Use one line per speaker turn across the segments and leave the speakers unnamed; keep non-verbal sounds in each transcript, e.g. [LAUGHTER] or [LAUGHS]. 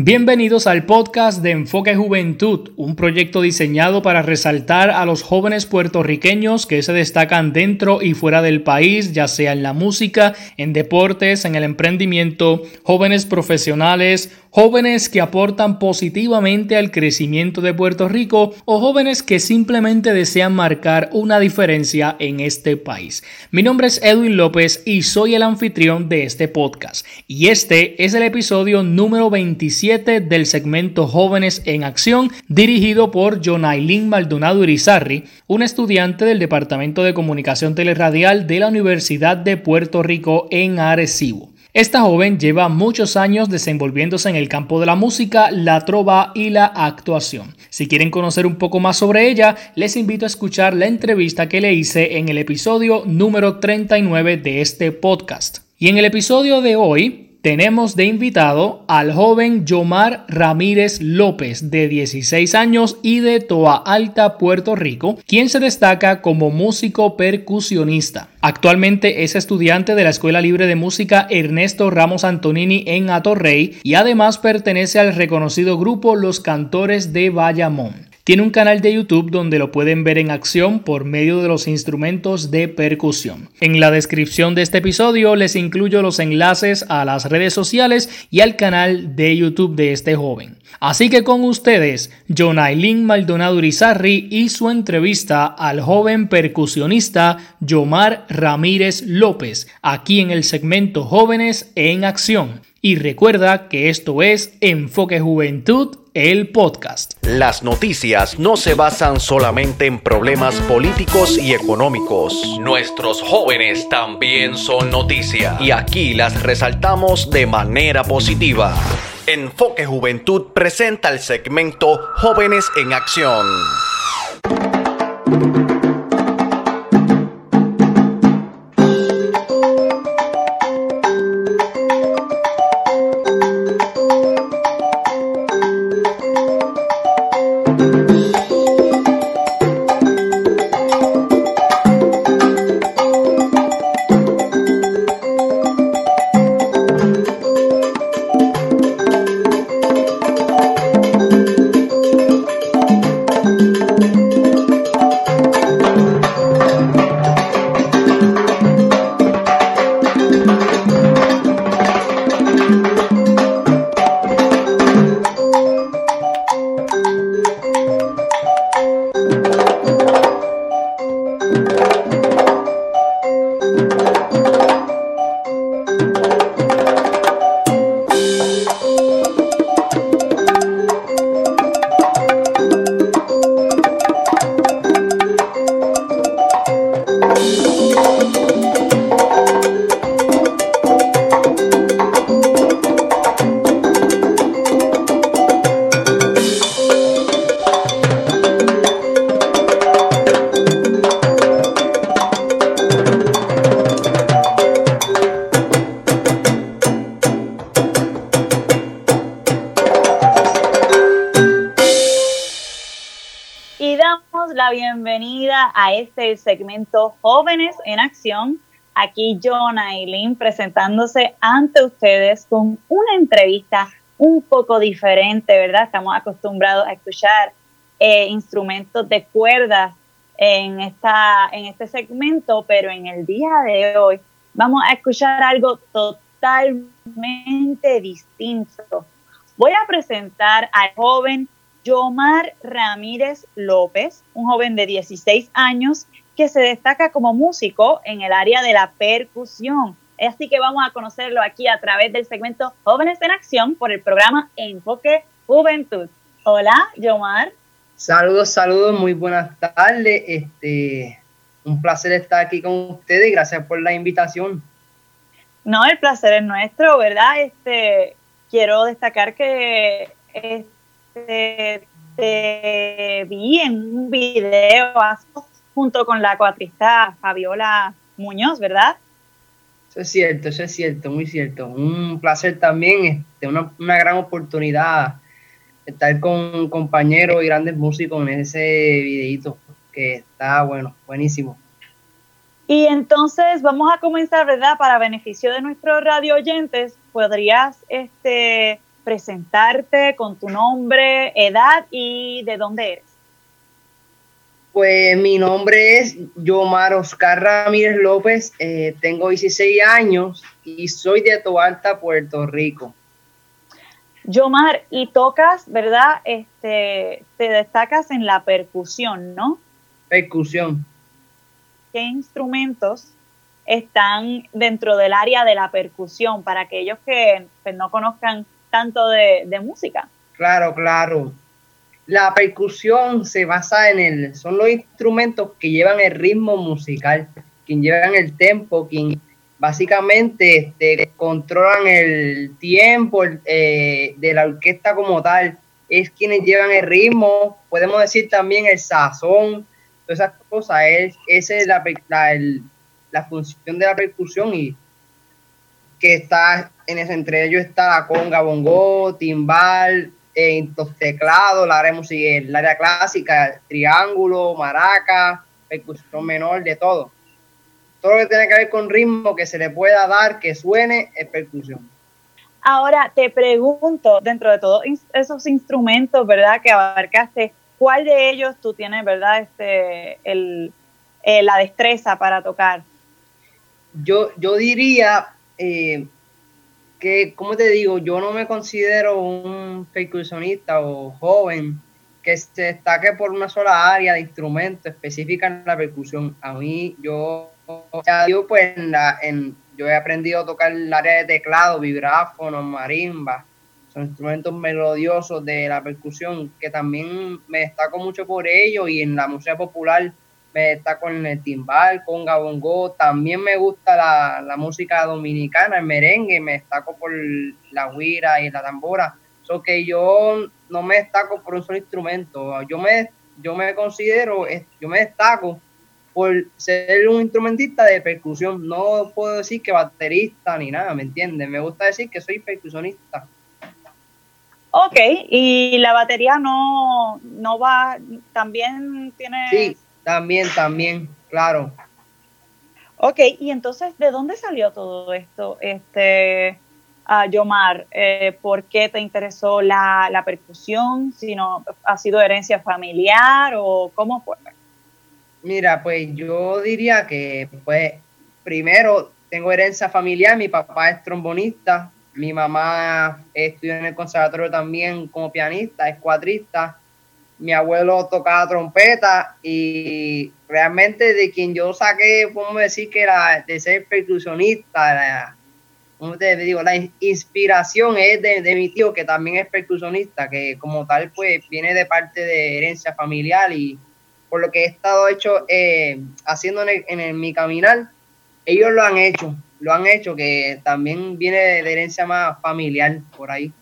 Bienvenidos al podcast de Enfoque Juventud, un proyecto diseñado para resaltar a los jóvenes puertorriqueños que se destacan dentro y fuera del país, ya sea en la música, en deportes, en el emprendimiento, jóvenes profesionales, jóvenes que aportan positivamente al crecimiento de Puerto Rico o jóvenes que simplemente desean marcar una diferencia en este país. Mi nombre es Edwin López y soy el anfitrión de este podcast y este es el episodio número 27 del segmento Jóvenes en Acción dirigido por Jonailin Maldonado Irizarri, un estudiante del Departamento de Comunicación Teleradial de la Universidad de Puerto Rico en Arecibo. Esta joven lleva muchos años desenvolviéndose en el campo de la música, la trova y la actuación. Si quieren conocer un poco más sobre ella, les invito a escuchar la entrevista que le hice en el episodio número 39 de este podcast. Y en el episodio de hoy tenemos de invitado al joven Yomar Ramírez López, de 16 años y de Toa Alta, Puerto Rico, quien se destaca como músico percusionista. Actualmente es estudiante de la Escuela Libre de Música Ernesto Ramos Antonini en Atorrey y además pertenece al reconocido grupo Los Cantores de Bayamón. Tiene un canal de YouTube donde lo pueden ver en acción por medio de los instrumentos de percusión. En la descripción de este episodio les incluyo los enlaces a las redes sociales y al canal de YouTube de este joven. Así que con ustedes, Jonailin Maldonado Urizarri y su entrevista al joven percusionista Yomar Ramírez López, aquí en el segmento Jóvenes en Acción. Y recuerda que esto es Enfoque Juventud el podcast.
Las noticias no se basan solamente en problemas políticos y económicos. Nuestros jóvenes también son noticia y aquí las resaltamos de manera positiva. Enfoque Juventud presenta el segmento Jóvenes en Acción.
A este segmento Jóvenes en Acción. Aquí John Aileen presentándose ante ustedes con una entrevista un poco diferente, ¿verdad? Estamos acostumbrados a escuchar eh, instrumentos de cuerdas en, esta, en este segmento, pero en el día de hoy vamos a escuchar algo totalmente distinto. Voy a presentar al joven Yomar Ramírez López, un joven de 16 años que se destaca como músico en el área de la percusión. Así que vamos a conocerlo aquí a través del segmento Jóvenes en Acción por el programa Enfoque Juventud. Hola, Yomar.
Saludos, saludos, muy buenas tardes. Este, un placer estar aquí con ustedes gracias por la invitación.
No, el placer es nuestro, ¿verdad? Este, quiero destacar que te, vi en un video junto con la cuatrista Fabiola Muñoz, ¿verdad?
Eso es cierto, eso es cierto, muy cierto. Un placer también, este, una, una gran oportunidad estar con compañeros y grandes músicos en ese videito, que está bueno, buenísimo.
Y entonces vamos a comenzar, ¿verdad? Para beneficio de nuestros radio oyentes, podrías este, presentarte con tu nombre, edad y de dónde eres.
Pues mi nombre es Yomar Oscar Ramírez López, eh, tengo 16 años y soy de Toalta, Puerto Rico.
Yomar, y tocas, ¿verdad? Este, te destacas en la percusión, ¿no?
Percusión.
¿Qué instrumentos están dentro del área de la percusión para aquellos que pues, no conozcan tanto de, de música?
Claro, claro. La percusión se basa en el, son los instrumentos que llevan el ritmo musical, quien llevan el tempo, quien básicamente este, controlan el tiempo eh, de la orquesta como tal, es quienes llevan el ritmo, podemos decir también el sazón, todas esas cosas, es, esa es la, la, función de la percusión y que está en ese, entre ellos está la conga, bongo, timbal, los teclados, la área, el área clásica, triángulo, maraca, percusión menor, de todo. Todo lo que tiene que ver con ritmo que se le pueda dar, que suene, es percusión.
Ahora te pregunto, dentro de todos esos instrumentos, ¿verdad? Que abarcaste, ¿cuál de ellos tú tienes, ¿verdad? Este, el, eh, la destreza para tocar.
Yo, yo diría, eh, que, como te digo, yo no me considero un percusionista o joven que se destaque por una sola área de instrumento específica en la percusión. A mí, yo, yo pues, en yo he aprendido a tocar el área de teclado, vibráfono, marimba, son instrumentos melodiosos de la percusión que también me destaco mucho por ello y en la música popular está con el timbal, con gabongo, también me gusta la, música dominicana, el merengue, me destaco por la huira y la tambora, so que yo no me destaco por un solo instrumento, yo me, yo me considero, yo me destaco por ser un instrumentista de percusión, no puedo decir que baterista ni nada, ¿me entiendes? Me gusta decir que soy percusionista.
Ok, y la batería no, no va, también tiene...
Sí, también, también, claro.
Ok, y entonces, ¿de dónde salió todo esto, este, a Yomar? Eh, ¿Por qué te interesó la, la percusión? Si no, ¿Ha sido herencia familiar o cómo fue?
Mira, pues yo diría que, pues, primero tengo herencia familiar, mi papá es trombonista, mi mamá estudió en el conservatorio también como pianista, es cuatrista, mi abuelo tocaba trompeta y realmente de quien yo saqué, podemos decir que era de ser percusionista, la, te digo? La inspiración es de, mi tío que también es percusionista, que como tal pues viene de parte de herencia familiar y por lo que he estado hecho eh, haciendo en, mi caminar, ellos lo han hecho, lo han hecho, que también viene de herencia más familiar por ahí.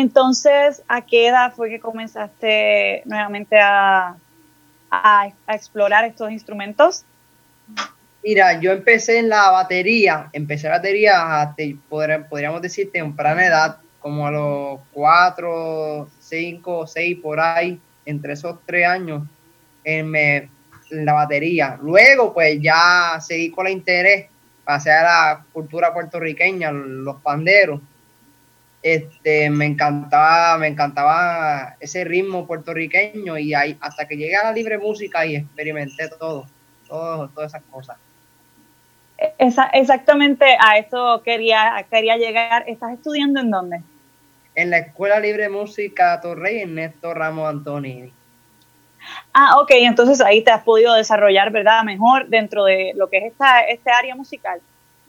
Entonces, ¿a qué edad fue que comenzaste nuevamente a, explorar estos instrumentos?
Mira, yo empecé en la batería, empecé la batería a, podríamos decir, temprana edad, como a los cuatro, cinco, seis, por ahí, entre esos tres años, en, la batería. Luego, pues ya seguí con el interés, pasé a la cultura puertorriqueña, los panderos este, me encantaba, me encantaba ese ritmo puertorriqueño y ahí, hasta que llegué a la libre música y experimenté todo, todo todas esas cosas.
Esa, exactamente a eso quería, quería llegar. ¿Estás estudiando en dónde?
En la Escuela Libre Música Torrey Ernesto Ramos Antonini.
Ah, ok, entonces ahí te has podido desarrollar, ¿verdad? Mejor dentro de lo que es esta, este área musical.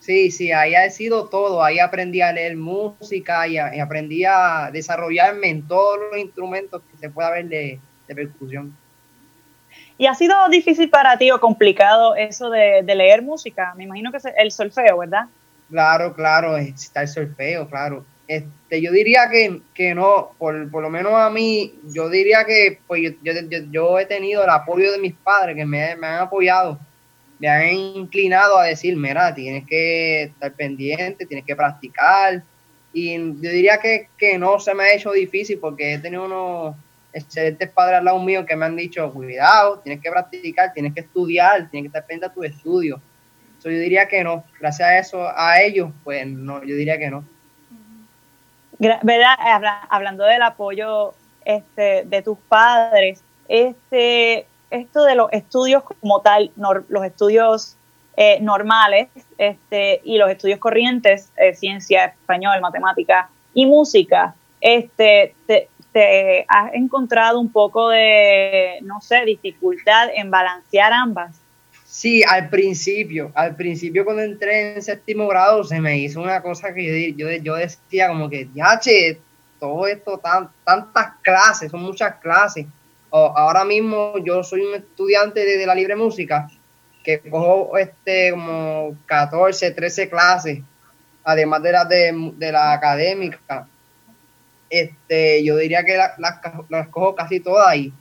Sí, sí, ahí ha sido todo. Ahí aprendí a leer música y, aprendí a desarrollarme en todos los instrumentos que se pueda ver de, percusión.
¿Y ha sido difícil para ti o complicado eso de, leer música? Me imagino que es el solfeo, ¿verdad?
Claro, claro, está el solfeo, claro. Este, yo diría que, que no, por, lo menos a mí, yo diría que pues yo, yo, he tenido el apoyo de mis padres que me, me han apoyado me han inclinado a decir, mira, tienes que estar pendiente, tienes que practicar. Y yo diría que, no se me ha hecho difícil porque he tenido unos excelentes padres al lado mío que me han dicho, cuidado, tienes que practicar, tienes que estudiar, tienes que estar pendiente a tu estudio. yo diría que no. Gracias a eso, a ellos, pues no, yo diría que no.
¿verdad? Hablando del apoyo este, de tus padres, este, esto de los estudios como tal, los estudios eh, normales este, y los estudios corrientes, eh, ciencia, español, matemática y música, este, te, has encontrado un poco de, no sé, dificultad en balancear ambas.
Sí, al principio, al principio cuando entré en séptimo grado se me hizo una cosa que yo, yo, decía como que, ya, che, todo esto, tan, tantas clases, son muchas clases. Ahora mismo yo soy un estudiante de, la libre música que cojo este como 14, 13 clases, además de las de, la académica. Este, yo diría que las, las cojo casi todas ahí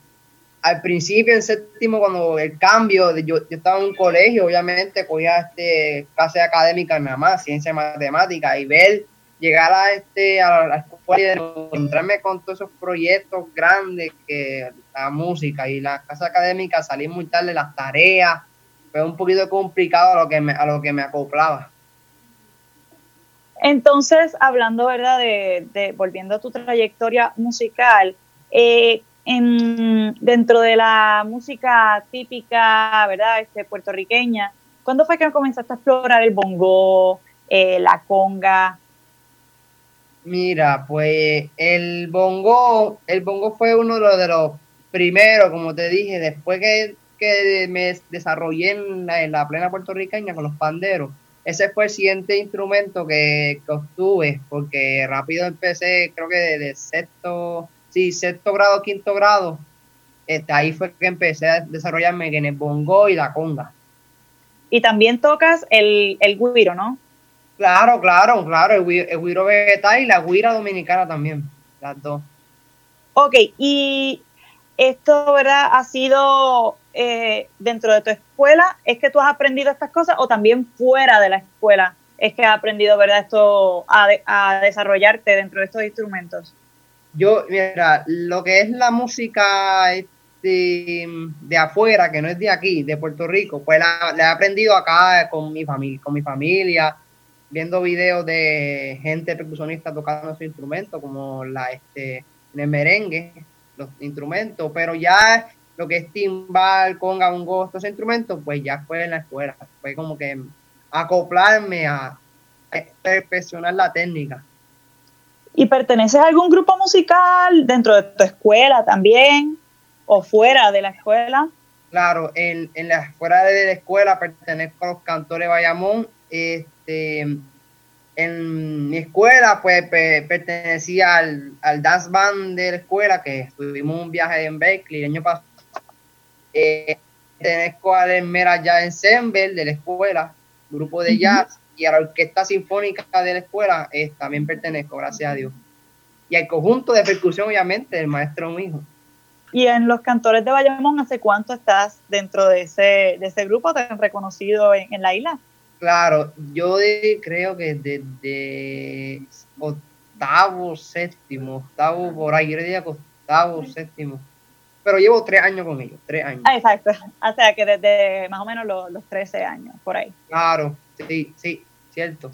al principio, en séptimo, cuando el cambio, yo, yo estaba en un colegio, obviamente, cogía este, clase académica nada más, ciencia matemática, y ver, llegar a, este, a la escuela y encontrarme con todos esos proyectos grandes que la música y la clase académica, salir muy tarde, las tareas, fue un poquito complicado a lo que me, a lo que me acoplaba.
Entonces, hablando, ¿verdad? De, de volviendo a tu trayectoria musical, eh, en, dentro de la música típica, ¿verdad? Este, puertorriqueña, ¿cuándo fue que comenzaste a explorar el bongo, eh, la conga?
Mira, pues el bongo, el bongo fue uno de los, primeros, como te dije, después que, me desarrollé en la, plena puertorriqueña con los panderos. Ese fue el siguiente instrumento que, obtuve, porque rápido empecé, creo que de, de sexto, sí, sexto grado, quinto grado, este, ahí fue que empecé a desarrollarme en el bongo y la conga.
Y también tocas el, el guiro, ¿no?
Claro, claro, claro, el, guiro vegetal y la guira dominicana también, las dos.
Ok, y esto, ¿verdad? Ha sido eh, dentro de tu escuela, ¿es que tú has aprendido estas cosas o también fuera de la escuela es que has aprendido, ¿verdad? Esto a, a desarrollarte dentro de estos instrumentos?
Yo, mira, lo que es la música este, de afuera, que no es de aquí, de Puerto Rico, pues la, he aprendido acá con mi familia, con mi familia, viendo videos de gente percusionista tocando su instrumento, como la este, en el merengue, los instrumentos, pero ya lo que es timbal, conga, bongo, estos instrumentos, pues ya fue en la escuela, fue como que acoplarme a perfeccionar la técnica.
¿Y perteneces a algún grupo musical dentro de tu escuela también o fuera de la escuela?
Claro, en, en la fuera de la escuela pertenezco a los cantores Bayamón. Este, en mi escuela, pues pertenecía al, al, dance band de la escuela, que tuvimos un viaje en Berkeley el año pasado. Eh, pertenezco al Mera Jazz Ensemble de la escuela, grupo de jazz y a la Orquesta Sinfónica de la escuela eh, también pertenezco, gracias a Dios. Y al conjunto de percusión, obviamente, el maestro mío.
¿Y en los cantores de Bayamón, hace cuánto estás dentro de ese, de ese grupo tan reconocido en, la isla?
Claro, yo creo que desde octavo, séptimo, octavo por ahí, yo diría que octavo, séptimo. Pero llevo tres años con ellos, tres años.
Ah, exacto. O sea que desde más o menos los, los 13 años, por ahí.
Claro, Sí, sí, cierto.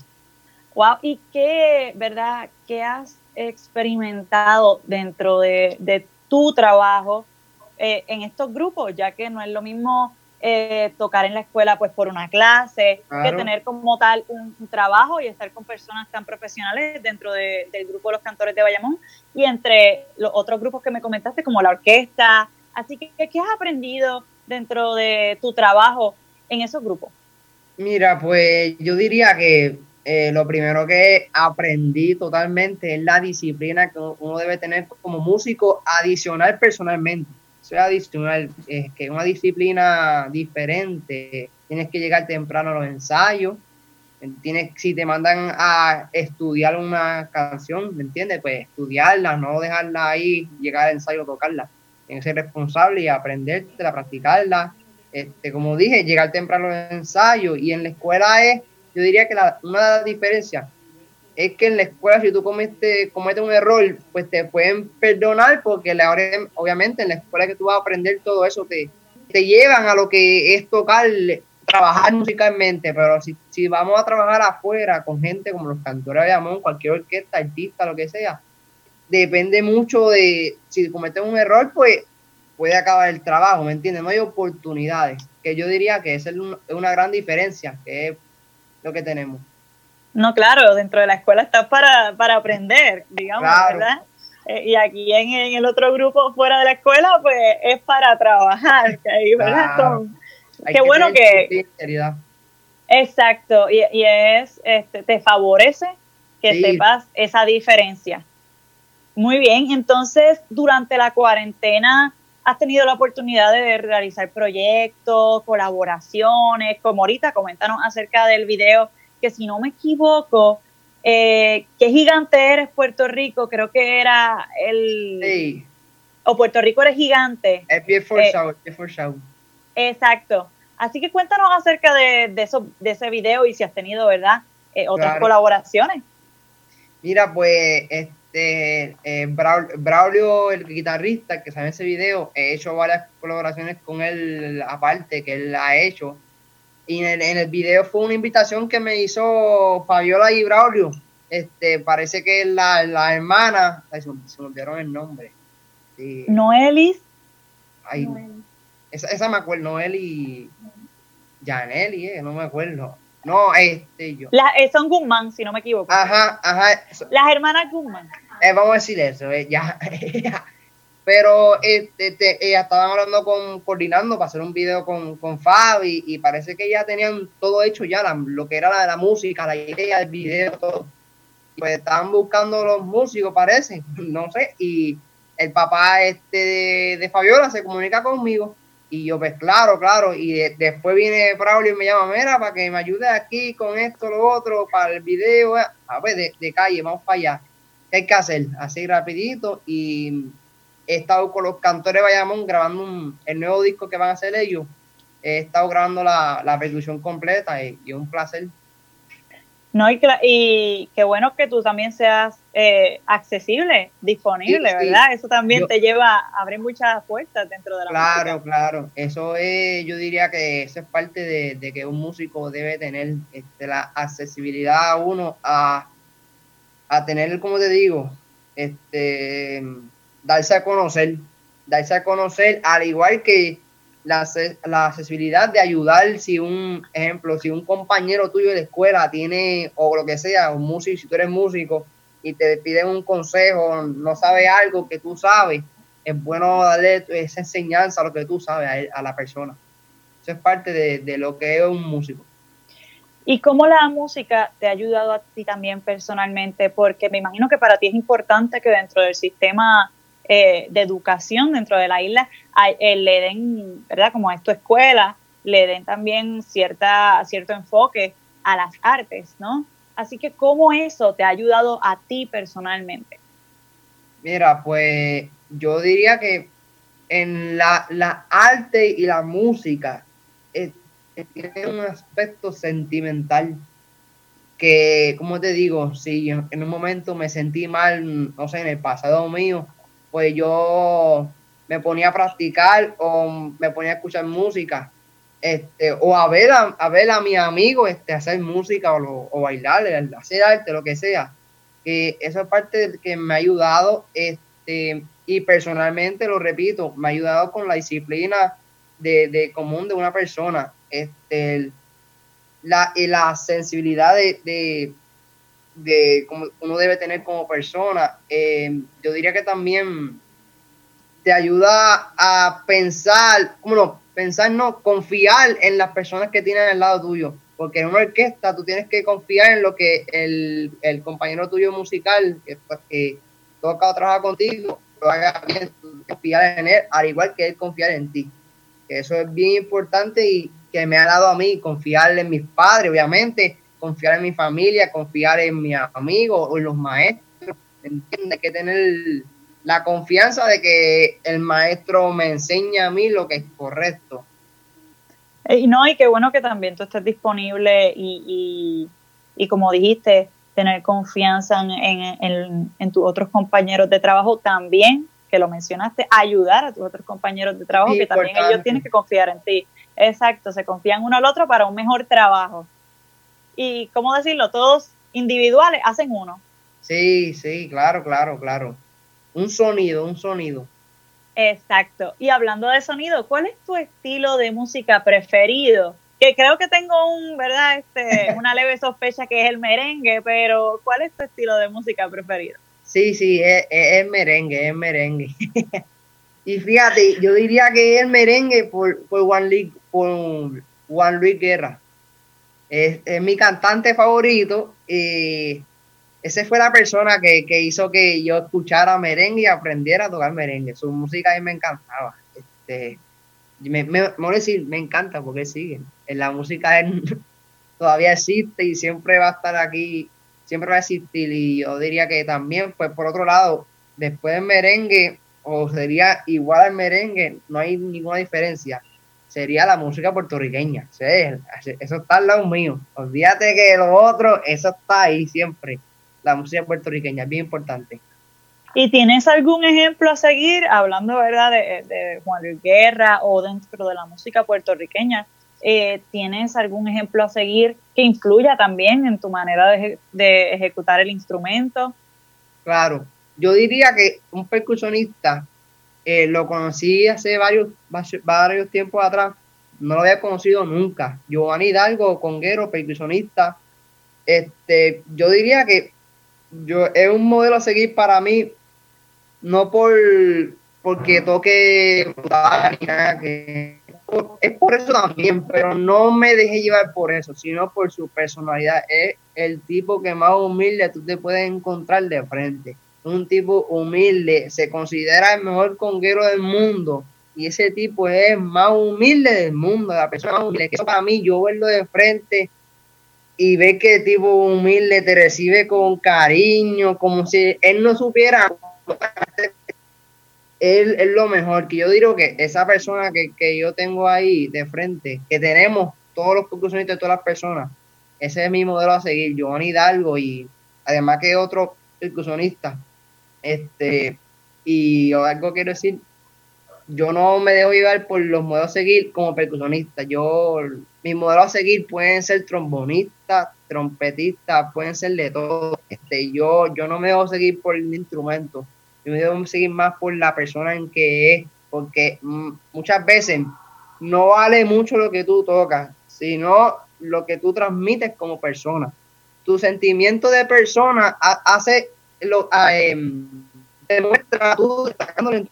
Wow, ¿y qué, verdad, qué has experimentado dentro de, tu trabajo eh, en estos grupos? Ya que no es lo mismo eh, tocar en la escuela pues por una clase, que tener como tal un, trabajo y estar con personas tan profesionales dentro del grupo de los cantores de Bayamón y entre los otros grupos que me comentaste como la orquesta. Así que, ¿qué has aprendido dentro de tu trabajo en esos grupos?
Mira, pues yo diría que eh, lo primero que aprendí totalmente es la disciplina que uno debe tener como músico adicional personalmente. Sea, adicional, es que una disciplina diferente. Tienes que llegar temprano a los ensayos. Tienes, si te mandan a estudiar una canción, ¿me entiendes? Pues estudiarla, no dejarla ahí, llegar al ensayo, tocarla. Tienes que ser responsable y aprenderte, practicarla este, como dije, llegar temprano al ensayo y en la escuela es, yo diría que la, una diferencias es que en la escuela si tú cometes, cometes un error, pues te pueden perdonar porque la, obviamente en la escuela que tú vas a aprender todo eso te, te llevan a lo que es tocar trabajar musicalmente, pero si, si vamos a trabajar afuera con gente como los cantores de Amón, cualquier orquesta, artista, lo que sea, depende mucho de si cometen un error, pues puede acabar el trabajo, ¿me entiendes? No hay oportunidades, que yo diría que esa es una gran diferencia, que es lo que tenemos.
No, claro, dentro de la escuela estás para, aprender, digamos, ¿verdad? Eh, y aquí en, el otro grupo fuera de la escuela, pues es para trabajar, ¿verdad? qué bueno que... Exacto, y, es, este, te favorece que sepas esa diferencia. Muy bien, entonces durante la cuarentena has tenido la oportunidad de realizar proyectos, colaboraciones, como ahorita, coméntanos acerca del video que si no me equivoco, eh, qué gigante eres Puerto Rico, creo que era el... Sí. O Puerto Rico eres gigante.
Es bien forzado, eh, forzado.
Exacto. Así que cuéntanos acerca de, eso, de ese video y si has tenido, ¿verdad? Eh, otras colaboraciones.
Mira, pues este eh, Braulio, el guitarrista que sabe ese video, he hecho varias colaboraciones con él aparte que él ha hecho. Y en el, video fue una invitación que me hizo Fabiola y Braulio. Este, parece que la, la hermana, se, me olvidaron el nombre.
Noelis.
Esa, esa me acuerdo, Noeli. Janelli, eh, no me acuerdo. No, este yo.
Eh, son Guzmán, si no me equivoco.
Ajá, ajá.
Las hermanas Guzmán.
Eh, vamos a decir eso, eh, ya. [LAUGHS] Pero este, este, ellas estaban hablando con, coordinando para hacer un video con, con Fabi y parece que ya tenían todo hecho ya, lo que era la, la música, la idea, el video, todo. Pues estaban buscando los músicos, parece, [LAUGHS] no sé, y el papá este de, de Fabiola se comunica conmigo y yo, pues claro, claro. Y después viene Braulio y me llama, mira, para que me ayude aquí con esto, lo otro, para el video. A ver, de, calle, vamos para allá. ¿Qué hay que hacer? Así rapidito. Y he estado con los cantores de Bayamón grabando el nuevo disco que van a hacer ellos. He estado grabando la, la percusión completa y, y un placer.
No, y, qué bueno que tú también seas eh, accesible, disponible, ¿verdad? Eso también te lleva a abrir muchas puertas dentro de la
Claro, claro. Eso es, yo diría que eso es parte de, que un músico debe tener este, la accesibilidad a uno a, a tener, como te digo, este, darse a conocer, darse a conocer, al igual que la, la, accesibilidad de ayudar si un ejemplo, si un compañero tuyo de la escuela tiene, o lo que sea, un músico, si tú eres músico y te piden un consejo, no sabe algo que tú sabes, es bueno darle esa enseñanza a lo que tú sabes a, la persona. Eso es parte de, de lo que es un músico.
¿Y cómo la música te ha ayudado a ti también personalmente? Porque me imagino que para ti es importante que dentro del sistema eh, de educación dentro de la isla eh, le den, ¿verdad? Como a esto escuela, le den también cierta, cierto enfoque a las artes, ¿no? Así que, ¿cómo eso te ha ayudado a ti personalmente?
Mira, pues yo diría que en la, la arte y la música eh, tiene un aspecto sentimental que, como te digo, si en un momento me sentí mal, no sé, en el pasado mío, pues yo me ponía a practicar o me ponía a escuchar música, este, o a ver a, ver a mi amigo este, hacer música o, o bailar, hacer arte, lo que sea. Que eso es parte de que me ha ayudado, este, y personalmente lo repito, me ha ayudado con la disciplina de, común de una persona, este, la, la sensibilidad de, de cómo uno debe tener como persona, eh, yo diría que también te ayuda a pensar, como no, pensar no, confiar en las personas que tienes al lado tuyo, porque en una orquesta tú tienes que confiar en lo que el, compañero tuyo musical, que, pues, toca o trabaja contigo, lo haga bien, confiar en él, al igual que él confiar en ti. Eso es bien importante y que me ha dado a mí confiar en mis padres, obviamente, confiar en mi familia, confiar en mis amigos o en los maestros. Hay que tener la confianza de que el maestro me enseña a mí lo que es correcto.
Eh, y no, y qué bueno que también tú estés disponible y, y, como dijiste, tener confianza en, en, tus otros compañeros de trabajo también, que lo mencionaste, ayudar a tus otros compañeros de trabajo, que también ellos tienen que confiar en ti. Exacto, se confían uno al otro para un mejor trabajo. Y, ¿cómo decirlo? Todos individuales hacen uno.
Sí, sí, claro, claro, claro. Un sonido, un sonido.
Exacto. Y hablando de sonido, ¿cuál es tu estilo de música preferido? Que creo que tengo un, ¿verdad? Este, [LAUGHS] una leve sospecha que es el merengue, pero ¿cuál es tu estilo de música preferido?
Sí, sí, es, es, merengue, es merengue. [LAUGHS] y fíjate, yo diría que es el merengue por, por Juan Luis, por Juan Luis Guerra. Es, es mi cantante favorito y esa fue la persona que, hizo que yo escuchara merengue y aprendiera a tocar merengue. Su música a mí me encantaba. Este, me, me, me, decir, me encanta porque sigue. La música [LAUGHS] todavía existe y siempre va a estar aquí, siempre va a existir. Y yo diría que también, pues por otro lado, después del merengue, o sería igual al merengue, no hay ninguna diferencia. Sería la música puertorriqueña. eso está al lado mío. Olvídate que lo otro, eso está ahí siempre la música puertorriqueña, es bien importante.
¿Y tienes algún ejemplo a seguir, hablando verdad de, Juan Luis Guerra o dentro de la música puertorriqueña? Eh, ¿Tienes algún ejemplo a seguir que influya también en tu manera de, ejecutar el instrumento?
Claro, yo diría que un percusionista eh, lo conocí hace varios, varios tiempos atrás, no lo había conocido nunca. Giovanni Hidalgo, conguero, percusionista. Este, yo diría que yo es un modelo a seguir para mí, no por porque toque es por eso también, pero no me deje llevar por eso, sino por su personalidad. Es el tipo que más humilde tú te puedes encontrar de frente. Un tipo humilde, se considera el mejor conguero del mundo. Y ese tipo es más humilde del mundo, la persona humilde. Que eso para mí, yo verlo de frente, y ve que tipo humilde te recibe con cariño, como si él no supiera. Él es lo mejor, que yo digo que esa persona que, yo tengo ahí de frente, que tenemos todos los percusionistas de todas las personas, ese es mi modelo a seguir, Giovanni Hidalgo y además que otro percusionista. Este, y algo quiero decir, yo no me dejo llevar por los modelos a seguir como percusionista. Yo, mis modelos a seguir pueden ser trombonistas, trompetistas, pueden ser de todo. Este, yo, yo no me dejo seguir por el instrumento. Yo me dejo seguir más por la persona en que es, porque mm, muchas veces no vale mucho lo que tú tocas, sino lo que tú transmites como persona. Tu sentimiento de persona hace lo eh, demuestra tú sacándole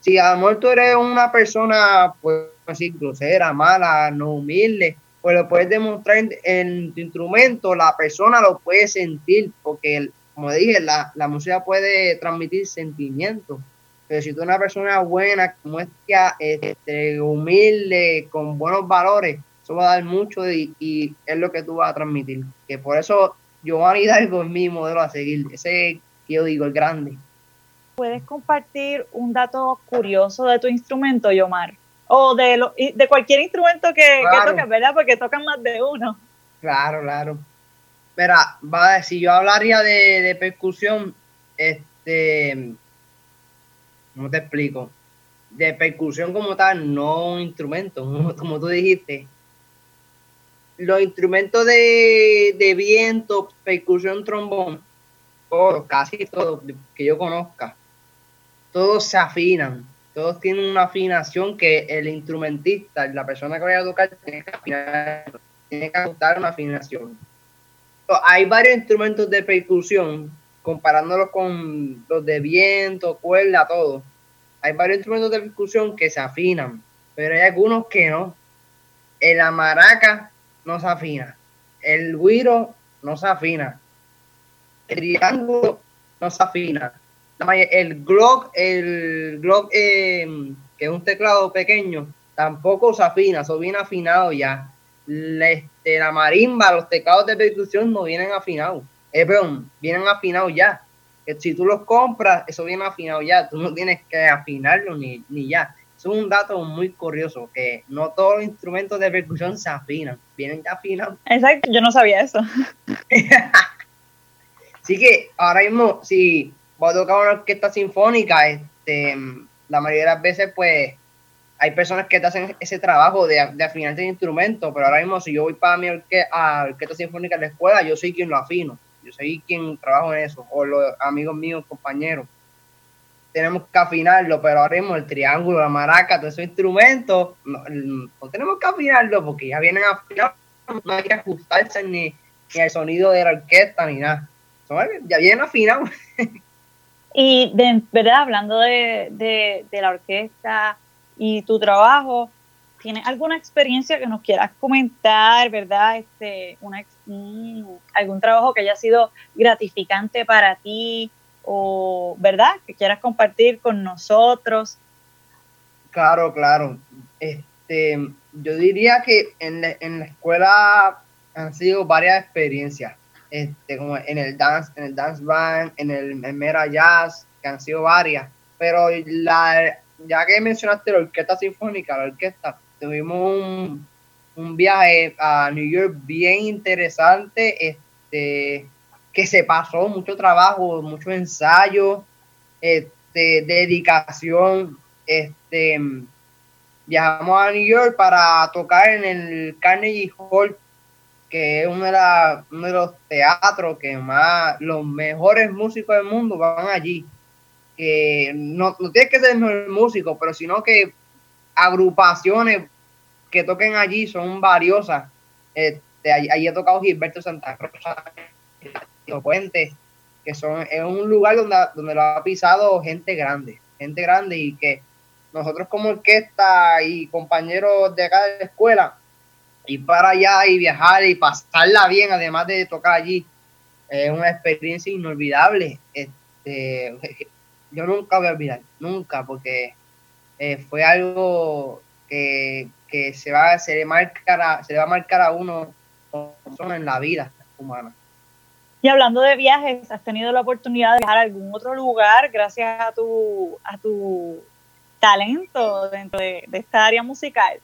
si a lo mejor tú eres una persona, pues así, grosera, mala, no humilde, pues lo puedes demostrar en, tu instrumento, la persona lo puede sentir, porque, como dije, la, música puede transmitir sentimientos. Pero si tú eres una persona buena, como es este, humilde, con buenos valores, eso va a dar mucho y, y, es lo que tú vas a transmitir. Que por eso Giovanni Hidalgo es mi modelo a seguir. Ese que yo digo, el grande.
¿Puedes compartir un dato curioso de tu instrumento, Yomar? O de, lo, de cualquier instrumento que, toques, ¿verdad? Porque tocan más de uno.
Claro, claro. Mira, va, si yo hablaría de, percusión, este, ¿cómo te explico? De percusión como tal, no un instrumento, [LAUGHS] como tú dijiste. Los instrumentos de, de viento, percusión, trombón, todos, casi todos que yo conozca, todos se afinan, todos tienen una afinación que el instrumentista, la persona que vaya a tocar, tiene que afinar, tiene que ajustar una afinación. hay varios instrumentos de percusión, comparándolos con los de viento, cuerda, todo. Hay varios instrumentos de percusión que se afinan, pero hay algunos que no. El maraca no se afina, el guiro no se afina, el triángulo no se afina, el Glock, el Glock eh, que es un teclado pequeño, tampoco se afina, eso viene afinado ya. La, este, la marimba, los teclados de percusión no vienen afinados. Eh, perdón, vienen afinados ya. Si tú los compras, eso viene afinado ya. Tú no tienes que afinarlo ni, ni ya. Es un dato muy curioso, que no todos los instrumentos de percusión se afinan, vienen ya afinados. [LAUGHS]
Exacto, yo no sabía eso.
Así que ahora mismo, si voy a tocar una orquesta sinfónica, este, la mayoría de las veces, pues, hay personas que te hacen ese trabajo de, de afinar el instrumento, pero ahora mismo si yo voy para mi orquesta, orquesta sinfónica de la escuela, yo soy quien lo afino, yo soy quien trabajo en eso, o los amigos míos, compañeros. Tenemos que afinarlo, pero ahora mismo el triángulo, la maraca, todos esos instrumentos, no, tenemos que afinarlo porque ya vienen afinados, no hay que ajustarse ni, ni al sonido de la orquesta ni nada. Ya vienen afinados. [LAUGHS]
Y de verdad, hablando de, de, de la orquesta, y tu trabajo. ¿Tienes alguna experiencia que nos quieras comentar, verdad? Este, una, algún trabajo que haya sido gratificante para ti o, ¿verdad? Que quieras compartir con nosotros.
Claro, claro. Este, yo diría que en la, en la escuela han sido varias experiencias. Este, como en el dance, en el dance band, en el, Mera Jazz, que han sido varias. Pero la, ya que mencionaste la orquesta sinfónica, la orquesta, tuvimos un, viaje a New York bien interesante, este, que se pasó mucho trabajo, mucho ensayo, este, dedicación, este, viajamos a New York para tocar en el Carnegie Hall, que es uno de, los teatros que más los mejores músicos del mundo van allí no, no tiene que ser el músico, pero sino que agrupaciones que toquen allí son valiosas. Este, allí, ha tocado Gilberto Santa Rosa, Puente, que son, es un lugar donde, donde lo ha pisado gente grande, gente grande y que nosotros como orquesta y compañeros de acá de la escuela, ir para allá y viajar y pasarla bien, además de tocar allí, es una experiencia inolvidable. Este, yo nunca voy a olvidar, nunca, porque eh, fue algo que, se va se le marcará, se le va a marcar a uno en la vida humana.
Y hablando de viajes, ¿has tenido la oportunidad de viajar a algún otro lugar gracias a tu, a tu talento dentro de, esta área musical?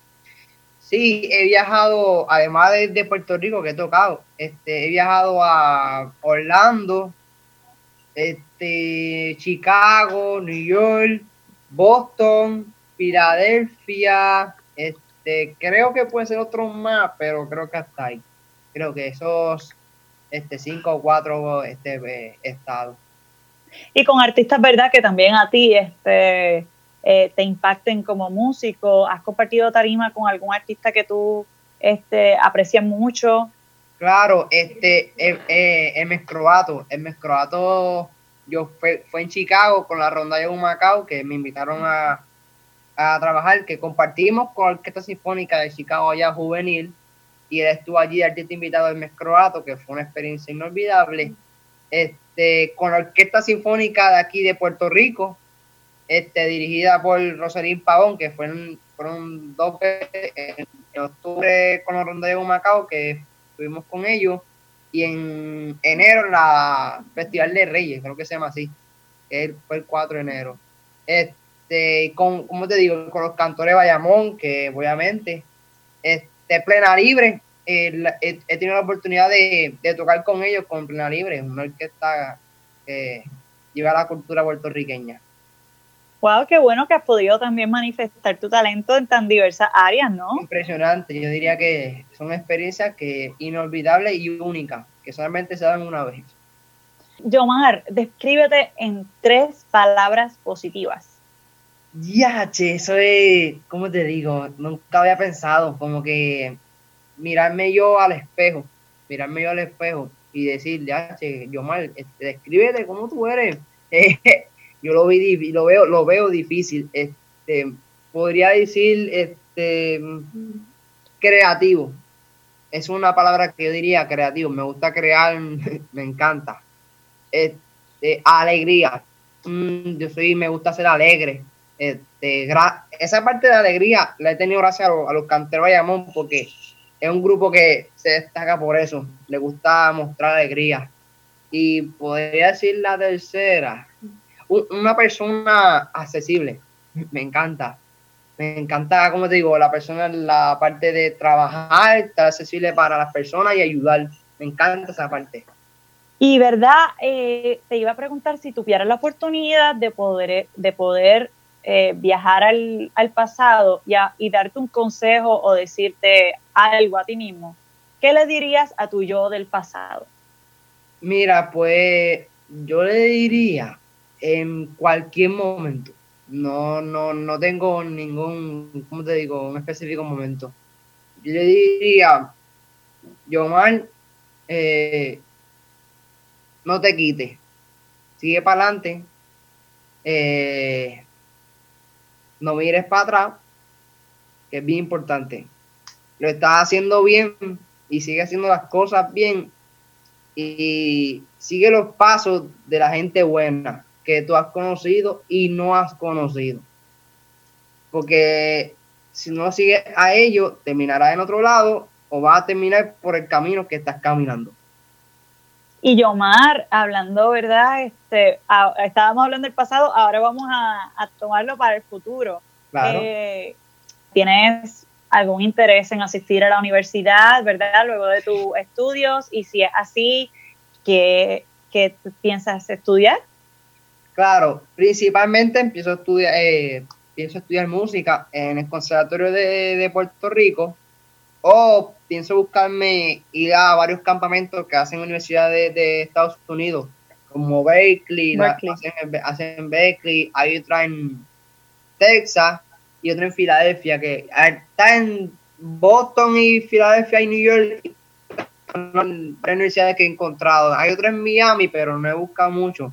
Sí, he viajado, además de, de, Puerto Rico que he tocado, este, he viajado a Orlando, este, Chicago, New York, Boston, Filadelfia, este, creo que puede ser otro más, pero creo que hasta ahí. Creo que esos este, cinco o cuatro este, eh, estados.
Y con artistas, ¿verdad? Que también a ti este, eh, te impacten como músico. ¿Has compartido tarima con algún artista que tú este, aprecias mucho?
Claro, este, eh, eh, el Croato, el Croato, yo fue, fue en Chicago con la ronda de Macao, que me invitaron a, trabajar, que compartimos con la Orquesta Sinfónica de Chicago allá juvenil, y él estuvo allí artista invitado del Croato, que fue una experiencia inolvidable, este, con la Orquesta Sinfónica de aquí de Puerto Rico, este, dirigida por Rosalín Pavón, que fueron, fueron dos veces en, octubre con la ronda de Macao, que estuvimos con ellos. Y en enero, la Festival de Reyes, creo que se llama así, que fue el 4 de enero. Este, con, como te digo, con los cantores Bayamón, que obviamente, este, Plena Libre, he, tenido la oportunidad de, tocar con ellos con Plena Libre, una orquesta que lleva la cultura puertorriqueña.
Wow, qué bueno que has podido también manifestar tu talento en tan diversas áreas, ¿no?
Impresionante, yo diría que son experiencias que inolvidables y únicas, que solamente se dan una vez.
Yomar, descríbete en tres palabras positivas.
Ya, che, eso es, ¿cómo te digo? Nunca había pensado, como que mirarme yo al espejo, mirarme yo al espejo y decir, ya, che, Yomar, este, descríbete cómo tú eres. [LAUGHS] yo lo vi lo veo lo veo difícil este podría decir este creativo es una palabra que yo diría creativo me gusta crear [LAUGHS] me encanta este alegría mm, yo soy me gusta ser alegre este esa parte de alegría la he tenido gracias a, los, canteros Bayamón porque es un grupo que se destaca por eso le gusta mostrar alegría y podría decir la tercera una persona accesible. Me encanta. Me encanta, como te digo, la persona la parte de trabajar, estar accesible para las personas y ayudar. Me encanta esa parte.
Y verdad, eh, te iba a preguntar si tuvieras la oportunidad de poder, de poder eh, viajar al, pasado y, y darte un consejo o decirte algo a ti mismo, ¿qué le dirías a tu yo del pasado?
Mira, pues yo le diría en cualquier momento. No, no, no tengo ningún, ¿cómo te digo? Un específico momento. Yo le diría, Yomar, eh, no te quites. Sigue para adelante. Eh, no mires para atrás, que es bien importante. Lo estás haciendo bien y sigue haciendo las cosas bien y sigue los pasos de la gente buena que tú has conocido y no has conocido. Porque si no sigues a ellos, terminarás en otro lado o vas a terminar por el camino que estás caminando.
Y Yomar, hablando, ¿verdad? Este, estábamos hablando del pasado, ahora vamos a, tomarlo para el futuro. Eh, ¿Tienes algún interés en asistir a la universidad, verdad? Luego de tus estudios, y si es así, ¿qué, qué piensas estudiar?
Claro, principalmente empiezo a estudiar, eh, pienso estudiar música en el Conservatorio de, de Puerto Rico o pienso buscarme ir a varios campamentos que hacen universidades de, Estados Unidos, como Berkeley, hacen, Berkeley, hay otra en Texas y otra en Filadelfia, que está en Boston y Filadelfia y New York, son universidades que he encontrado. Hay otra en Miami, pero no he buscado mucho.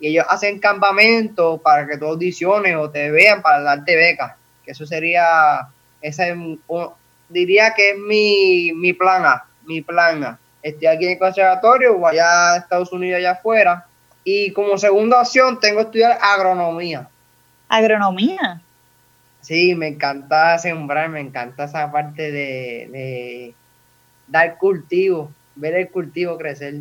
Y ellos hacen campamentos para que tú audiciones o te vean para darte becas. Que eso sería, ese diría que es mi, mi plan A, mi plan A. Estoy aquí en el conservatorio o allá en Estados Unidos, allá afuera. Y como segunda opción tengo que estudiar agronomía.
¿Agronomía?
Sí, me encanta sembrar, me encanta esa parte de, dar cultivo, ver el cultivo crecer.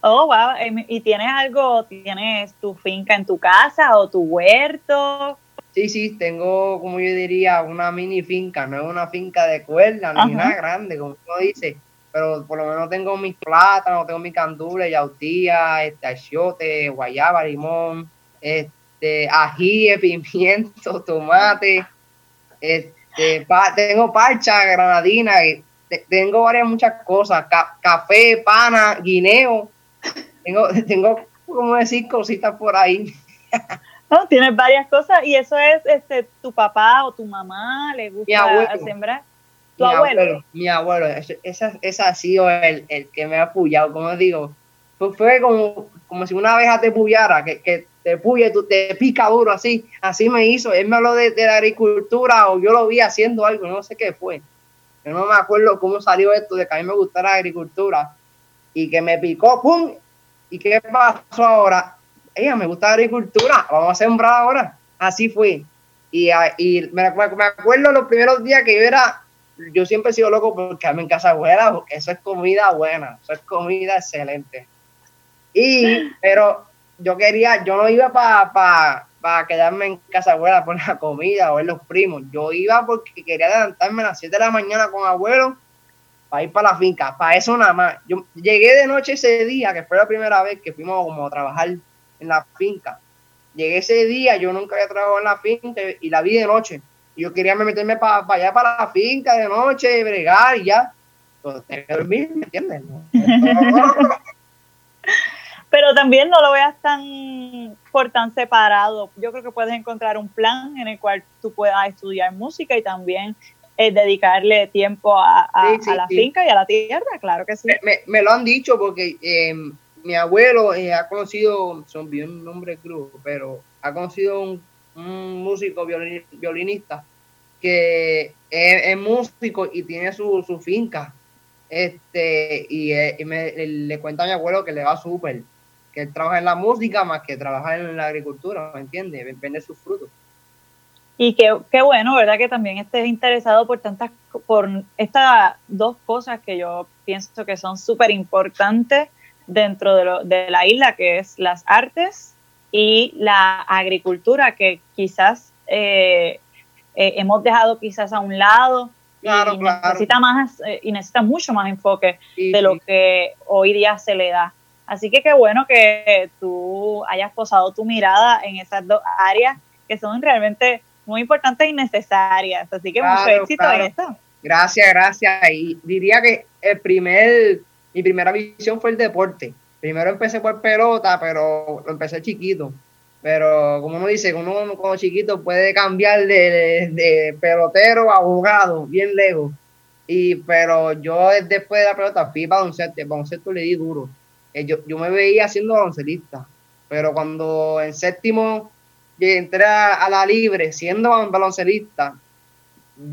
Oh, wow. Em, ¿Y tienes algo, tienes tu finca en tu casa o tu huerto?
Sí, sí, tengo, como yo diría, una mini finca, no es una finca de cuerda, ni una grande, como uno dice, pero por lo menos tengo mis plátanos, tengo mis candules, yautía, este, achiote, guayaba, limón, este, ají, pimiento, [LAUGHS] tomate, este, tengo parcha, granadina, tengo varias muchas cosas, café, pana, guineo, tengo, [LAUGHS] tengo, como decir, cositas por ahí. [LAUGHS]
No, tienes varias cosas y eso es este tu papá o tu mamá le gusta sembrar.
¿Tu mi abuelo? Mi abuelo, ese, ha sido el, que me ha apoyado, como digo. Pues fue como, como si una abeja te puyara, que, que te puye, te pica duro así. Así me hizo. Él me habló de, la agricultura o yo lo vi haciendo algo, no sé qué fue. Yo no me acuerdo cómo salió esto de que a mí me gustara la agricultura y que me picó, ¡pum! ¿Y qué pasó ahora? Ella me gusta la agricultura, vamos a sembrar ahora. Así fue. Y, y me, me, acuerdo los primeros días que yo era, yo siempre he sido loco porque me en casa abuela, porque eso es comida buena, eso es comida excelente. Y, [LAUGHS] pero yo quería, yo no iba para pa, quedarme en casa abuela por la comida o ver los primos. Yo iba porque quería levantarme a las 7 de la mañana con abuelo para ir para la finca, para eso nada más. Yo llegué de noche ese día, que fue la primera vez que fuimos como a trabajar en la finca. Llegué ese día, yo nunca había trabajado en la finca y la vi de noche. yo quería meterme para allá, para la finca de noche, bregar y ya. Entonces, dormir, ¿me entiendes? [LAUGHS]
Pero también no lo veas tan por tan separado. Yo creo que puedes encontrar un plan en el cual tú puedas estudiar música y también eh, dedicarle tiempo a, la finca y a la tierra, claro que sí.
Me, lo han dicho porque em, mi abuelo eh, ha conocido, son bien nombre grupo, pero ha conocido un, músico violinista que es, músico y tiene su, finca. Este, y, eh, le cuenta a mi abuelo que le va súper, que él trabaja en la música más que trabaja en la agricultura, ¿me entiendes? Vende sus frutos.
Y qué, qué bueno, ¿verdad? Que también estés interesado por tantas, por estas dos cosas que yo pienso que son súper importantes dentro de, lo, de la isla, que es las artes y la agricultura, que quizás eh, eh, hemos dejado quizás a un lado y, necesita más eh, y necesita mucho más enfoque de lo que hoy día se le da. Así que qué bueno que tú hayas posado tu mirada en esas dos áreas que son realmente muy importantes y necesarias. Así que mucho éxito en esto.
Gracias, gracias. Y diría que el primer, mi primera visión fue el deporte. Primero empecé por pelota, pero empecé chiquito. Pero como uno dice, uno como chiquito puede cambiar de, pelotero a abogado, bien lejos. Y, pero yo después de la pelota fui baloncesto, baloncesto le di duro. Eh, yo, yo me veía siendo baloncelista, pero cuando en séptimo entré a, la libre siendo baloncelista,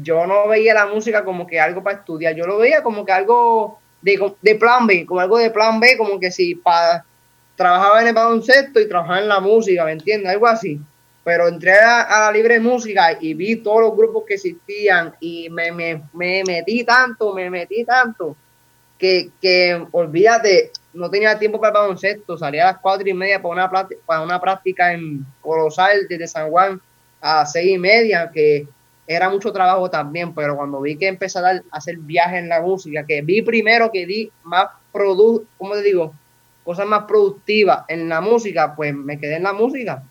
yo no veía la música como que algo para estudiar, yo lo veía como que algo de, de plan B, como algo de plan B, como que si para trabajaba en el baloncesto y trabajaba en la música, ¿me entiendes? Algo así. Pero entré a, la libre música y vi todos los grupos que existían y me, me, me metí tanto, me metí tanto, que, que olvídate, no tenía tiempo para el baloncesto, salía a las cuatro y media para una, para una práctica en Colosal desde San Juan a seis y media, que era mucho trabajo también, pero cuando vi que empecé a, hacer viajes en la música, que vi primero que di más producto, ¿cómo te digo? cosas más productivas en la música, pues me quedé en la música.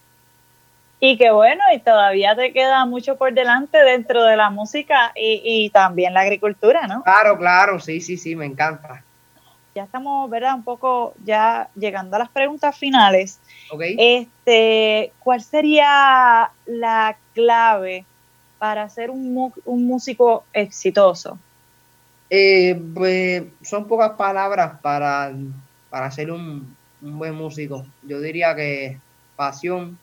Y qué bueno, y todavía te queda mucho por delante dentro de la música y, también la agricultura, ¿no?
Claro, claro, sí, sí, sí, me encanta.
Ya estamos, ¿verdad? Un poco ya llegando a las preguntas finales. Okay. Este, ¿Cuál sería la clave para ser un, un músico exitoso?
Eh, pues son pocas palabras para para ser un, buen músico. Yo diría que pasión,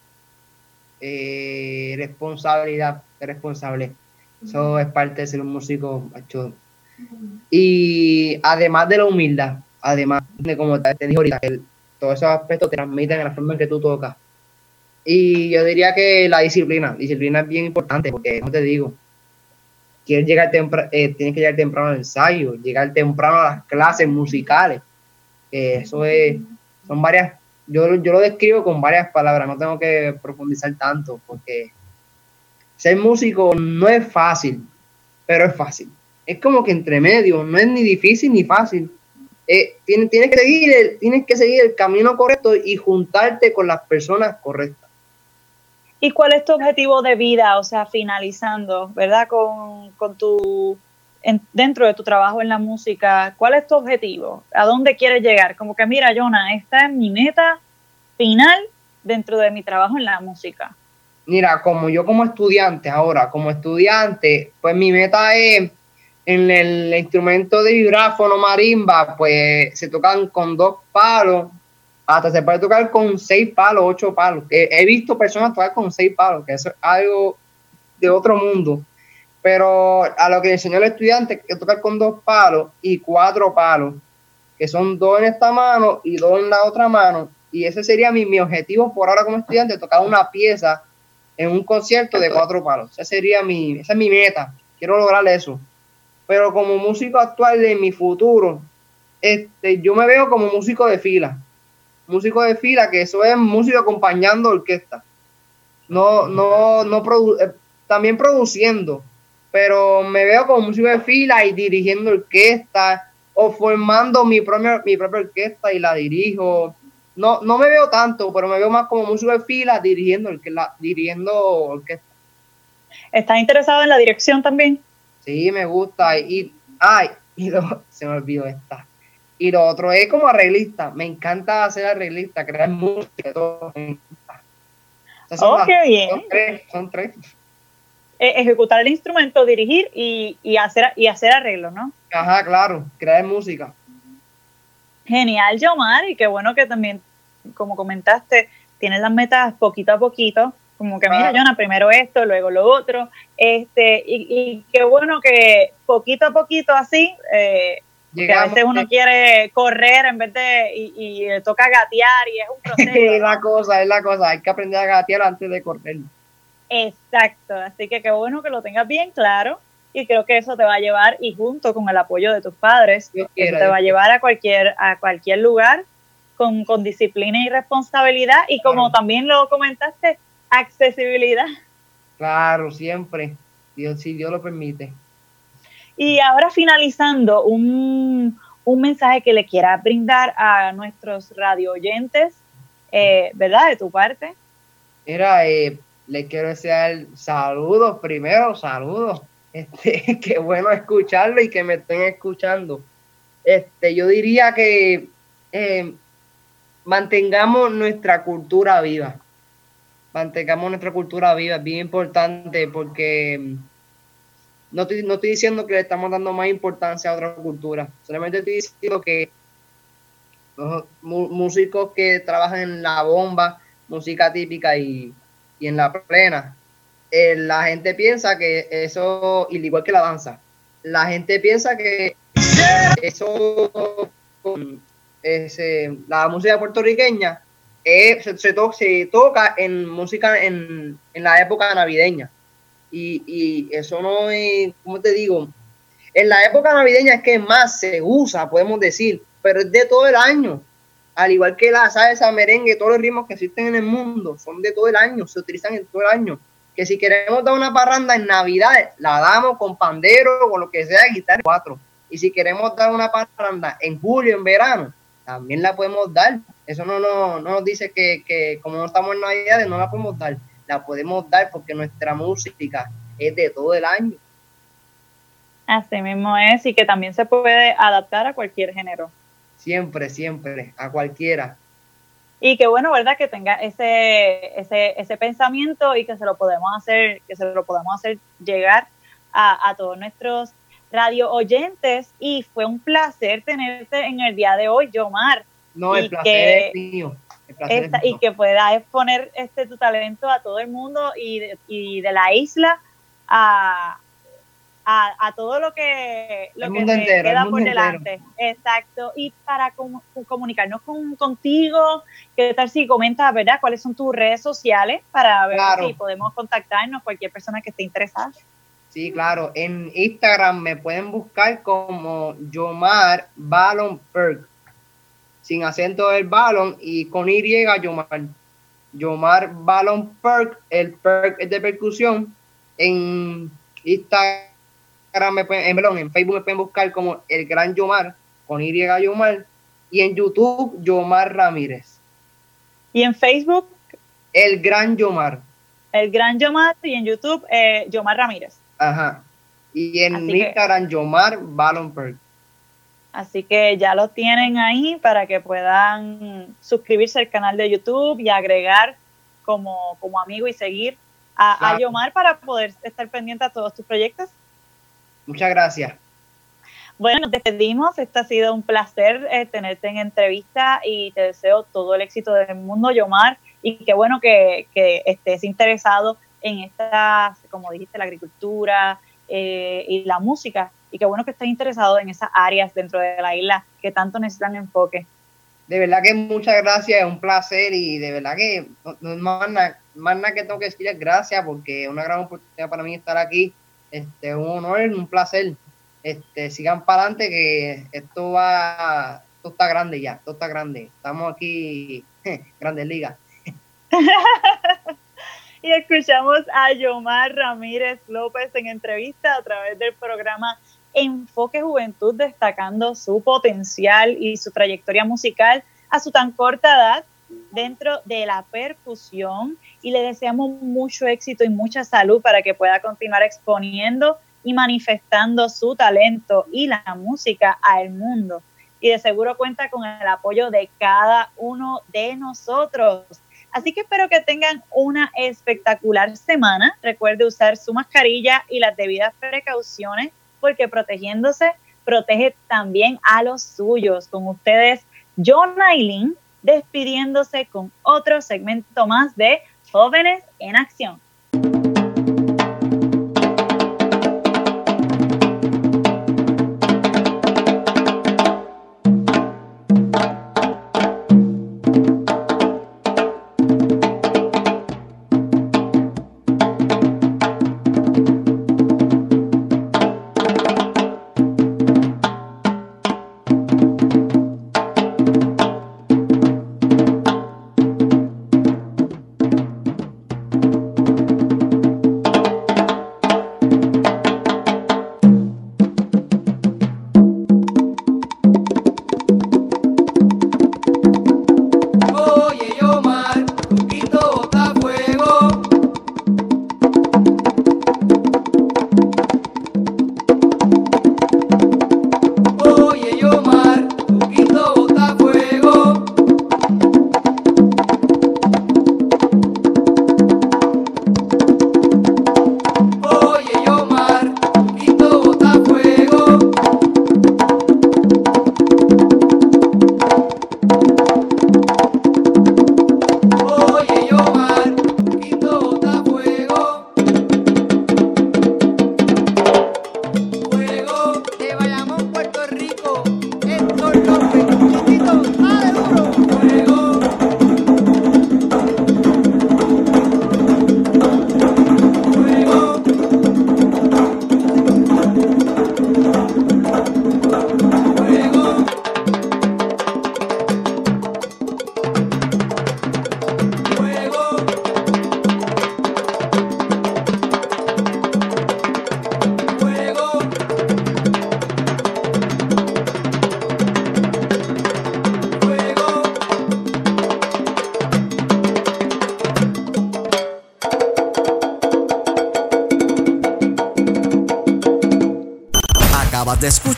eh, responsabilidad, responsable. Eso es parte de ser un músico Y además de la humildad, además de como te, dije ahorita, que todos esos aspectos te transmiten en la forma en que tú tocas. Y yo diría que la disciplina, disciplina es bien importante porque, como te digo, quieres llegar temprano, eh, tienes que llegar temprano al ensayo, llegar temprano a las clases musicales eso es, son varias, yo, yo lo describo con varias palabras, no tengo que profundizar tanto, porque ser músico no es fácil, pero es fácil. Es como que entre medio, no es ni difícil ni fácil. Eh, tienes, que seguir tienes que seguir el camino correcto y juntarte con las personas correctas.
¿Y cuál es tu objetivo de vida? O sea, finalizando, ¿verdad? Con, con tu dentro de tu trabajo en la música, ¿cuál es tu objetivo? ¿A dónde quieres llegar? Como que, mira, Jonah, esta es mi meta final dentro de mi trabajo en la música.
Mira, como yo como estudiante ahora, como estudiante, pues mi meta es en el instrumento de vibráfono marimba, pues se tocan con dos palos, hasta se puede tocar con seis palos, ocho palos. He visto personas tocar con seis palos, que es algo de otro mundo pero a lo que enseñó el estudiante que tocar con dos palos y cuatro palos, que son dos en esta mano y dos en la otra mano. Y ese sería mi, mi objetivo por ahora como estudiante, tocar una pieza en un concierto de cuatro palos. Esa sería mi, esa es mi meta. Quiero lograr eso. Pero como músico actual de mi futuro, este, yo me veo como músico de fila. Músico de fila, que eso es músico acompañando orquesta. No, no, no eh, también produciendo pero me veo como músico de fila y dirigiendo orquesta o formando mi propia, mi propia orquesta y la dirijo. No, no me veo tanto, pero me veo más como músico de fila dirigiendo, la, dirigiendo orquesta.
¿Estás interesado en la dirección también?
Sí, me gusta. Y, ay, y [LAUGHS] se me olvidó esta. Y lo otro es como arreglista. Me encanta hacer arreglista, crear música. Todo.
oh, qué bien.
Son tres, son tres.
Eh, ejecutar el instrumento, dirigir y, hacer, y hacer arreglos, ¿no?
Ajá, claro, crear música.
Genial, Yomar, y qué bueno que también, como comentaste, tienes las metas poquito a poquito, como que mira, Jonah, primero esto, luego lo otro, este, y, qué bueno que poquito a poquito así, eh, a veces uno quiere correr en vez de, y, y toca gatear y es un [LAUGHS] proceso.
es la cosa, es la cosa, hay que aprender a gatear antes de correr.
Exacto, así que qué bueno que lo tengas bien claro y creo que eso te va a llevar y junto con el apoyo de tus padres, te va a llevar a cualquier a cualquier lugar con, disciplina y responsabilidad y como también lo comentaste, accesibilidad.
Claro, siempre, Dios, si Dios lo permite.
Y ahora finalizando, un, mensaje que le quieras brindar a nuestros radio oyentes, eh, ¿verdad? De tu parte.
Era, eh, les quiero desear saludos primero, saludos. [LAUGHS] Este, qué bueno escucharlo y que me estén escuchando. Este, yo diría que eh, mantengamos nuestra cultura viva. Mantengamos nuestra cultura viva, es bien importante porque no estoy, no estoy diciendo que le estamos dando más importancia a otra cultura, solamente estoy diciendo que los músicos que trabajan en la bomba, música típica y y en la plena, eh, la gente piensa que eso, igual que la danza, la gente piensa que eso, ese, la música puertorriqueña se, se, toca en música en, la época navideña. Y, eso no es, ¿cómo te digo? En la época navideña es que más se usa, podemos decir, pero es de todo el año al igual que la salsa, merengue, todos los ritmos que existen en el mundo, son de todo el año, se utilizan en todo el año. Que si queremos dar una parranda en Navidad, la damos con pandero, con lo que sea, guitarra cuatro. Y si queremos dar una parranda en julio, en verano, también la podemos dar. Eso no, no, no nos dice que, que como no estamos en Navidad, no la podemos dar. La podemos dar porque nuestra música es de todo el año.
Así mismo es, y que también se puede adaptar a cualquier género.
Siempre, siempre, a cualquiera.
Y qué bueno, ¿verdad? Que tenga ese, ese, ese pensamiento y que se lo podemos hacer, que se lo podemos hacer llegar a, todos nuestros radio oyentes. Y fue un placer tenerte en el día de hoy, Yomar.
No, el placer es mío.
Y que puedas exponer este tu talento a todo el mundo y y de la isla a, a, todo lo que, lo que queda por delante. Exacto. Y para comunicarnos con, contigo, ¿qué tal si comentas, verdad, cuáles son tus redes sociales para ver si podemos contactarnos cualquier persona que esté interesada?
Sí, claro. En Instagram me pueden buscar como Yomar Ballon Perk, sin acento del balón y con Y Yomar. Yomar Ballon Perk, el perk es de percusión. En Instagram me pueden, en, Facebook me pueden buscar como El Gran Yomar, con Y Yomar, y en YouTube, Yomar Ramírez.
¿Y en Facebook?
El Gran Yomar.
El Gran Yomar y en YouTube, eh, Yomar Ramírez.
Ajá. Y en Instagram, Yomar Ballonberg.
Así que ya lo tienen ahí para que puedan suscribirse al canal de YouTube y agregar como, como amigo y seguir a, a Yomar para poder estar pendiente a todos tus proyectos.
Muchas gracias.
Bueno, nos despedimos. Este ha sido un placer eh, tenerte en entrevista y te deseo todo el éxito del mundo, Yomar. Y qué bueno que, estés interesado en esta, como dijiste, la agricultura eh, y la música. Y qué bueno que estés interesado en esas áreas dentro de la isla que tanto necesitan enfoque.
De verdad que muchas gracias, es un placer y de verdad que no, más, nada, más nada que tengo que decir gracias porque es una gran oportunidad para mí estar aquí este, un honor, un placer. Este, sigan para adelante que esto va, esto está grande ya, esto está grande. Estamos aquí, [LAUGHS] Grandes Ligas. [LAUGHS]
y escuchamos a Yomar Ramírez López en entrevista a través del programa Enfoque Juventud, destacando su potencial y su trayectoria musical a su tan corta edad dentro de la percusión y le deseamos mucho éxito y mucha salud para que pueda continuar exponiendo y manifestando su talento y la música al mundo. Y de seguro cuenta con el apoyo de cada uno de nosotros. Así que espero que tengan una espectacular semana. Recuerde usar su mascarilla y las debidas precauciones porque protegiéndose protege también a los suyos. Con ustedes, John Aileen despidiéndose con otro segmento más de Jóvenes en Acción.